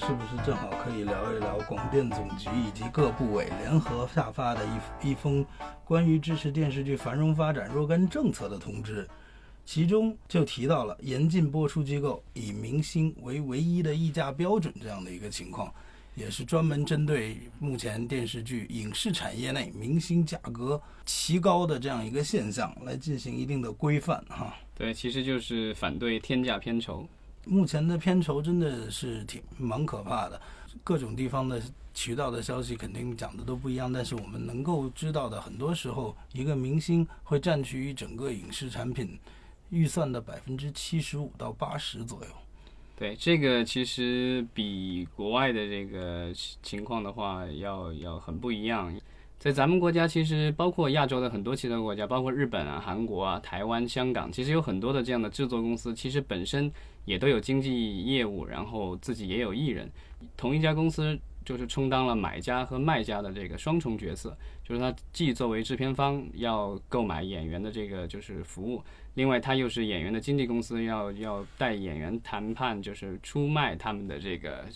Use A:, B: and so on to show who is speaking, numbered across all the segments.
A: 是不是正好可以聊一聊广电总局以及各部委联合下发的一一封关于支持电视剧繁荣发展若干政策的通知？其中就提到了严禁播出机构以明星为唯一的议价标准这样的一个情况，也是专门针对目前电视剧影视产业内明星价格奇高的这样一个现象来进行一定的规范哈。
B: 对，其实就是反对天价片酬。
A: 目前的片酬真的是挺蛮可怕的，各种地方的渠道的消息肯定讲的都不一样，但是我们能够知道的，很多时候一个明星会占据于整个影视产品。预算的百分之七十五到八十左右，
B: 对这个其实比国外的这个情况的话要要很不一样。在咱们国家，其实包括亚洲的很多其他国家，包括日本啊、韩国啊、台湾、香港，其实有很多的这样的制作公司，其实本身也都有经纪业务，然后自己也有艺人，同一家公司。就是充当了买家和卖家的这个双重角色，就是他既作为制片方要购买演员的这个就是服务，另外他又是演员的经纪公司，要要带演员谈判，就是出卖他们的这个，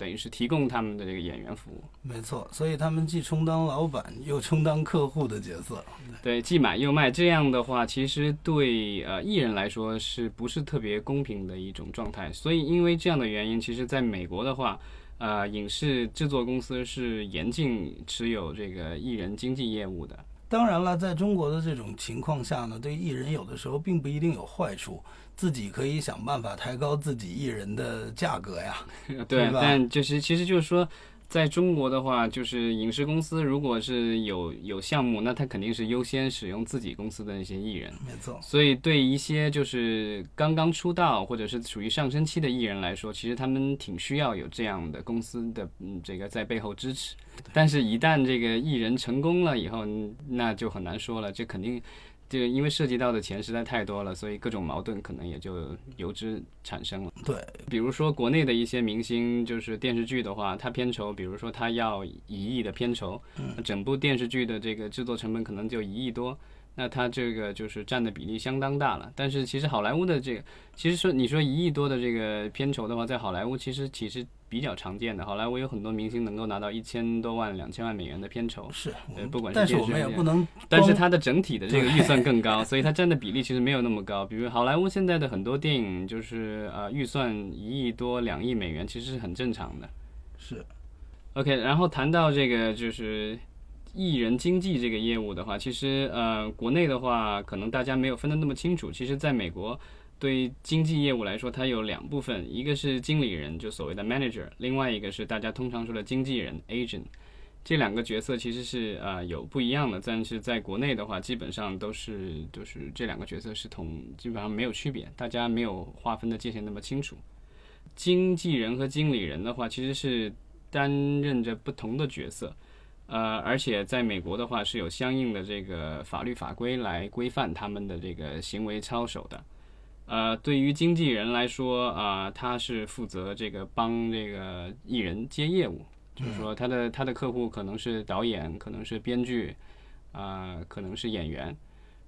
B: 等于是提供他们的这个演员服务。
A: 没错，所以他们既充当老板又充当客户的角色。
B: 对，既买又卖，这样的话其实对呃艺人来说是不是特别公平的一种状态？所以因为这样的原因，其实在美国的话。呃，影视制作公司是严禁持有这个艺人经纪业务的。
A: 当然了，在中国的这种情况下呢，对艺人有的时候并不一定有坏处，自己可以想办法抬高自己艺人的价格呀，
B: 对但就是其实就是说。在中国的话，就是影视公司如果是有有项目，那他肯定是优先使用自己公司的那些艺人。
A: 没错。
B: 所以对一些就是刚刚出道或者是处于上升期的艺人来说，其实他们挺需要有这样的公司的嗯这个在背后支持。但是，一旦这个艺人成功了以后，那就很难说了，这肯定。就因为涉及到的钱实在太多了，所以各种矛盾可能也就由之产生了。
A: 对，
B: 比如说国内的一些明星，就是电视剧的话，他片酬，比如说他要一亿的片酬，整部电视剧的这个制作成本可能就一亿多。那它这个就是占的比例相当大了，但是其实好莱坞的这个，其实说你说一亿多的这个片酬的话，在好莱坞其实其实比较常见的。好莱坞有很多明星能够拿到一千多万、两千万美元的片酬，
A: 是，
B: 呃，不管
A: 是。但是我们也不能，
B: 但是它的整体的这个预算更高，所以它占的比例其实没有那么高。比如好莱坞现在的很多电影，就是呃预算一亿多、两亿美元，其实是很正常的。
A: 是
B: ，OK，然后谈到这个就是。艺人经纪这个业务的话，其实呃，国内的话可能大家没有分得那么清楚。其实，在美国，对经纪业务来说，它有两部分，一个是经理人，就所谓的 manager，另外一个是大家通常说的经纪人 agent。这两个角色其实是呃有不一样的，但是在国内的话，基本上都是就是这两个角色是同，基本上没有区别，大家没有划分的界限那么清楚。经纪人和经理人的话，其实是担任着不同的角色。呃，而且在美国的话是有相应的这个法律法规来规范他们的这个行为操守的。呃，对于经纪人来说啊，他是负责这个帮这个艺人接业务，就是说他的他的客户可能是导演，可能是编剧，啊，可能是演员。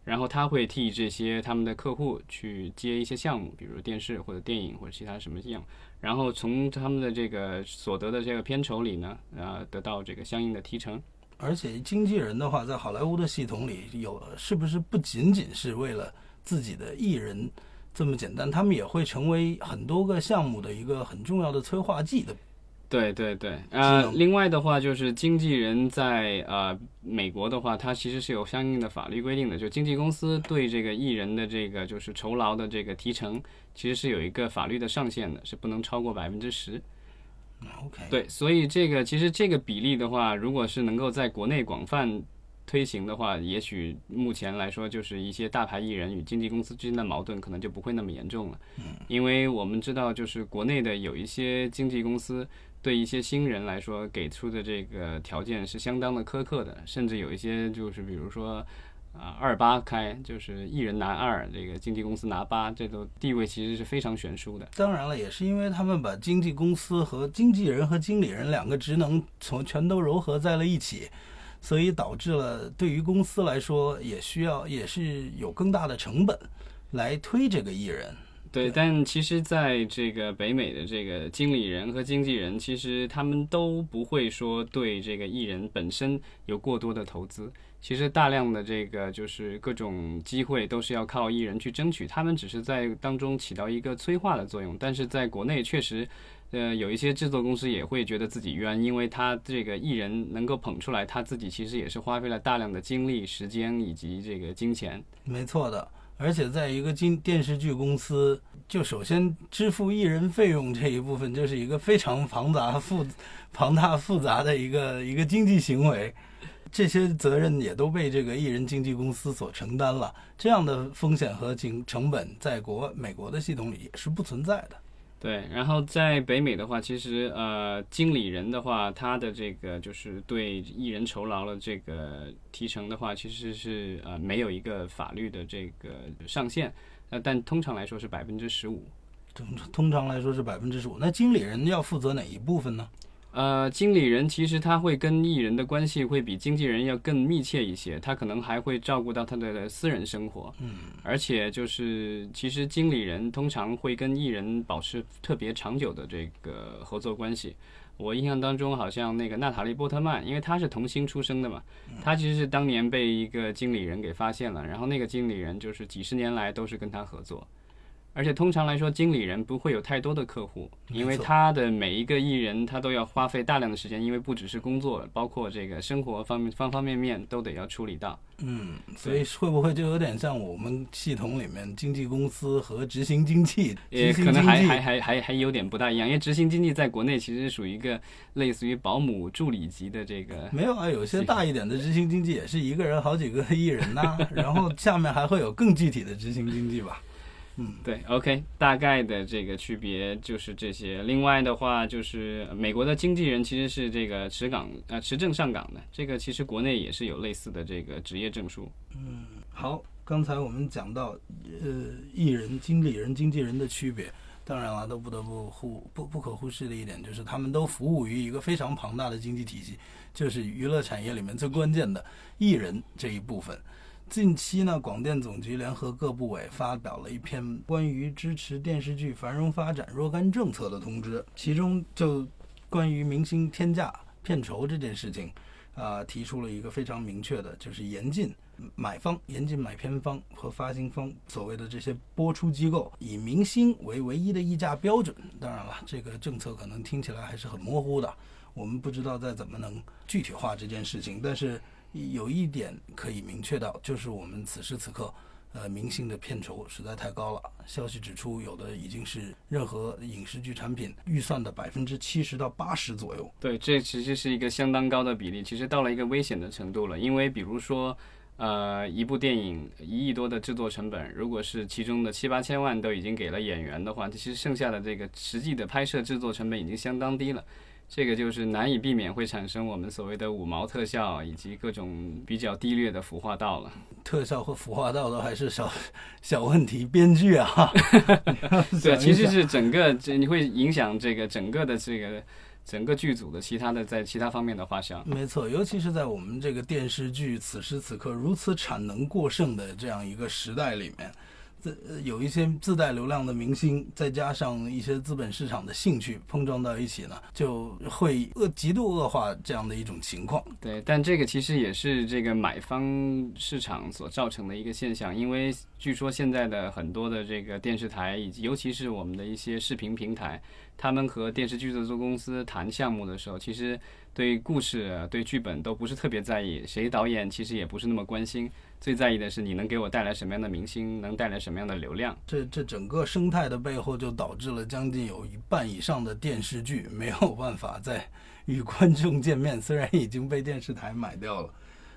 B: 然后他会替这些他们的客户去接一些项目，比如电视或者电影或者其他什么项目，然后从他们的这个所得的这个片酬里呢，呃，得到这个相应的提成。
A: 而且经纪人的话，在好莱坞的系统里有，是不是不仅仅是为了自己的艺人这么简单？他们也会成为很多个项目的一个很重要的催化剂的。
B: 对对对，呃，另外的话就是经纪人在呃美国的话，它其实是有相应的法律规定的，就经纪公司对这个艺人的这个就是酬劳的这个提成，其实是有一个法律的上限的，是不能超过百分之十。
A: OK，
B: 对，所以这个其实这个比例的话，如果是能够在国内广泛推行的话，也许目前来说，就是一些大牌艺人与经纪公司之间的矛盾可能就不会那么严重了。
A: 嗯，
B: 因为我们知道，就是国内的有一些经纪公司。对一些新人来说，给出的这个条件是相当的苛刻的，甚至有一些就是，比如说，啊，二八开，就是一人拿二，这个经纪公司拿八，这都地位其实是非常悬殊的。
A: 当然了，也是因为他们把经纪公司和经纪人和经理人两个职能从全都糅合在了一起，所以导致了对于公司来说，也需要也是有更大的成本来推这个艺人。
B: 对，但其实在这个北美的这个经理人和经纪人，其实他们都不会说对这个艺人本身有过多的投资。其实大量的这个就是各种机会都是要靠艺人去争取，他们只是在当中起到一个催化的作用。但是在国内确实，呃，有一些制作公司也会觉得自己冤，因为他这个艺人能够捧出来，他自己其实也是花费了大量的精力、时间以及这个金钱。
A: 没错的。而且在一个经电视剧公司，就首先支付艺人费用这一部分，就是一个非常庞杂、复庞大、复杂的一个一个经济行为。这些责任也都被这个艺人经纪公司所承担了。这样的风险和经成本，在国美国的系统里也是不存在的。
B: 对，然后在北美的话，其实呃，经理人的话，他的这个就是对艺人酬劳的这个提成的话，其实是呃没有一个法律的这个上限，呃，但通常来说是百分之十五。
A: 通通常来说是百分之十五。那经理人要负责哪一部分呢？
B: 呃，经理人其实他会跟艺人的关系会比经纪人要更密切一些，他可能还会照顾到他的私人生活。
A: 嗯，
B: 而且就是其实经理人通常会跟艺人保持特别长久的这个合作关系。我印象当中，好像那个娜塔莉波特曼，因为她是童星出生的嘛，她其实是当年被一个经理人给发现了，然后那个经理人就是几十年来都是跟他合作。而且通常来说，经理人不会有太多的客户，因为他的每一个艺人，他都要花费大量的时间，因为不只是工作，包括这个生活方面方方面面都得要处理到。
A: 嗯，所以会不会就有点像我们系统里面经纪公司和执行经纪？
B: 也可能还还还还还有点不大一样，因为执行经纪在国内其实属于一个类似于保姆助理级的这个。
A: 没有啊，有些大一点的执行经纪也是一个人好几个艺人呐，然后下面还会有更具体的执行经纪吧。嗯，
B: 对，OK，大概的这个区别就是这些。另外的话，就是美国的经纪人其实是这个持岗呃持证上岗的，这个其实国内也是有类似的这个职业证书。
A: 嗯，好，刚才我们讲到呃艺人、经理人、经纪人的区别，当然了，都不得不忽不不可忽视的一点就是他们都服务于一个非常庞大的经济体系，就是娱乐产业里面最关键的艺人这一部分。近期呢，广电总局联合各部委发表了一篇关于支持电视剧繁荣发展若干政策的通知，其中就关于明星天价片酬这件事情，啊，提出了一个非常明确的，就是严禁买方、严禁买片方和发行方所谓的这些播出机构以明星为唯一的议价标准。当然了，这个政策可能听起来还是很模糊的，我们不知道再怎么能具体化这件事情，但是。有一点可以明确到，就是我们此时此刻，呃，明星的片酬实在太高了。消息指出，有的已经是任何影视剧产品预算的百分之七十到八十左右。
B: 对，这其实是一个相当高的比例，其实到了一个危险的程度了。因为比如说，呃，一部电影一亿多的制作成本，如果是其中的七八千万都已经给了演员的话，其实剩下的这个实际的拍摄制作成本已经相当低了。这个就是难以避免会产生我们所谓的五毛特效以及各种比较低劣的服化道了。
A: 特效和服化道都还是小小问题，编剧啊，
B: 对，其实是整个这你会影响这个整个的这个整个剧组的其他的在其他方面的花销。
A: 没错，尤其是在我们这个电视剧此时此刻如此产能过剩的这样一个时代里面。自有一些自带流量的明星，再加上一些资本市场的兴趣碰撞到一起呢，就会恶极度恶化这样的一种情况。
B: 对，但这个其实也是这个买方市场所造成的一个现象，因为据说现在的很多的这个电视台，以及尤其是我们的一些视频平台，他们和电视剧制作公司谈项目的时候，其实对故事、对剧本都不是特别在意，谁导演其实也不是那么关心。最在意的是你能给我带来什么样的明星，能带来什么样的流量。
A: 这这整个生态的背后，就导致了将近有一半以上的电视剧没有办法再 与观众见面。虽然已经被电视台买掉了，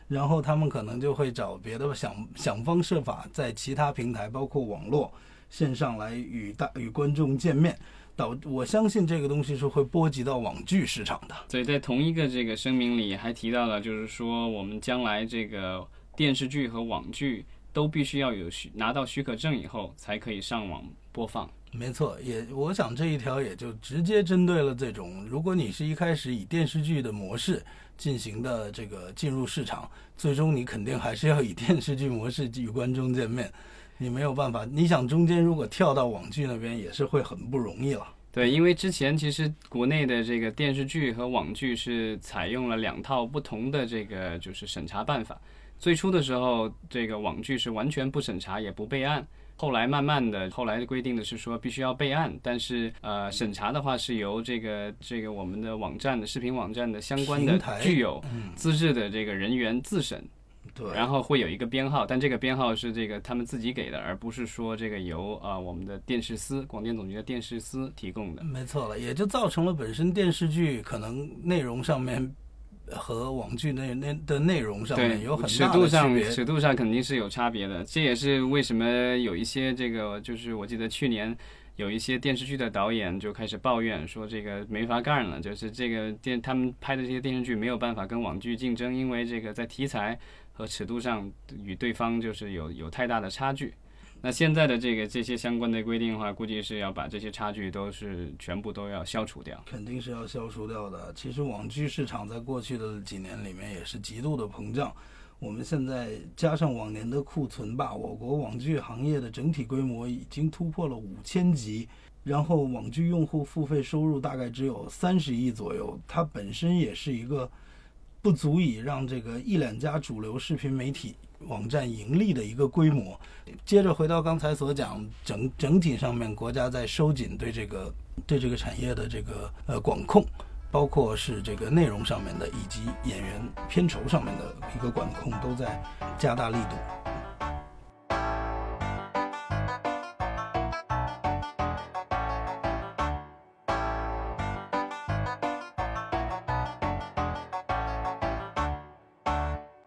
A: 然后他们可能就会找别的想想方设法在其他平台，包括网络线上来与大与观众见面。导我相信这个东西是会波及到网剧市场的。
B: 所以在同一个这个声明里还提到了，就是说我们将来这个。电视剧和网剧都必须要有许拿到许可证以后才可以上网播放。
A: 没错，也我想这一条也就直接针对了这种，如果你是一开始以电视剧的模式进行的这个进入市场，最终你肯定还是要以电视剧模式与观众见面。你没有办法。你想中间如果跳到网剧那边，也是会很不容易了。
B: 对，因为之前其实国内的这个电视剧和网剧是采用了两套不同的这个就是审查办法。最初的时候，这个网剧是完全不审查也不备案。后来慢慢的，后来的规定的是说必须要备案，但是呃审查的话是由这个这个我们的网站的视频网站的相关的具有资质的这个人员自审，
A: 对，
B: 然后会有一个编号，但这个编号是这个他们自己给的，而不是说这个由啊我们的电视司广电总局的电视司提供的。
A: 没错了，也就造成了本身电视剧可能内容上面。和网剧那那的内容上面有很
B: 大的尺度上尺度上肯定是有差别的，这也是为什么有一些这个就是我记得去年有一些电视剧的导演就开始抱怨说这个没法干了，就是这个电他们拍的这些电视剧没有办法跟网剧竞争，因为这个在题材和尺度上与对方就是有有太大的差距。那现在的这个这些相关的规定的话，估计是要把这些差距都是全部都要消除掉。
A: 肯定是要消除掉的。其实网剧市场在过去的几年里面也是极度的膨胀。我们现在加上往年的库存吧，我国网剧行业的整体规模已经突破了五千集，然后网剧用户付费收入大概只有三十亿左右，它本身也是一个不足以让这个一两家主流视频媒体。网站盈利的一个规模。接着回到刚才所讲，整整体上面国家在收紧对这个对这个产业的这个呃管控，包括是这个内容上面的，以及演员片酬上面的一个管控，都在加大力度。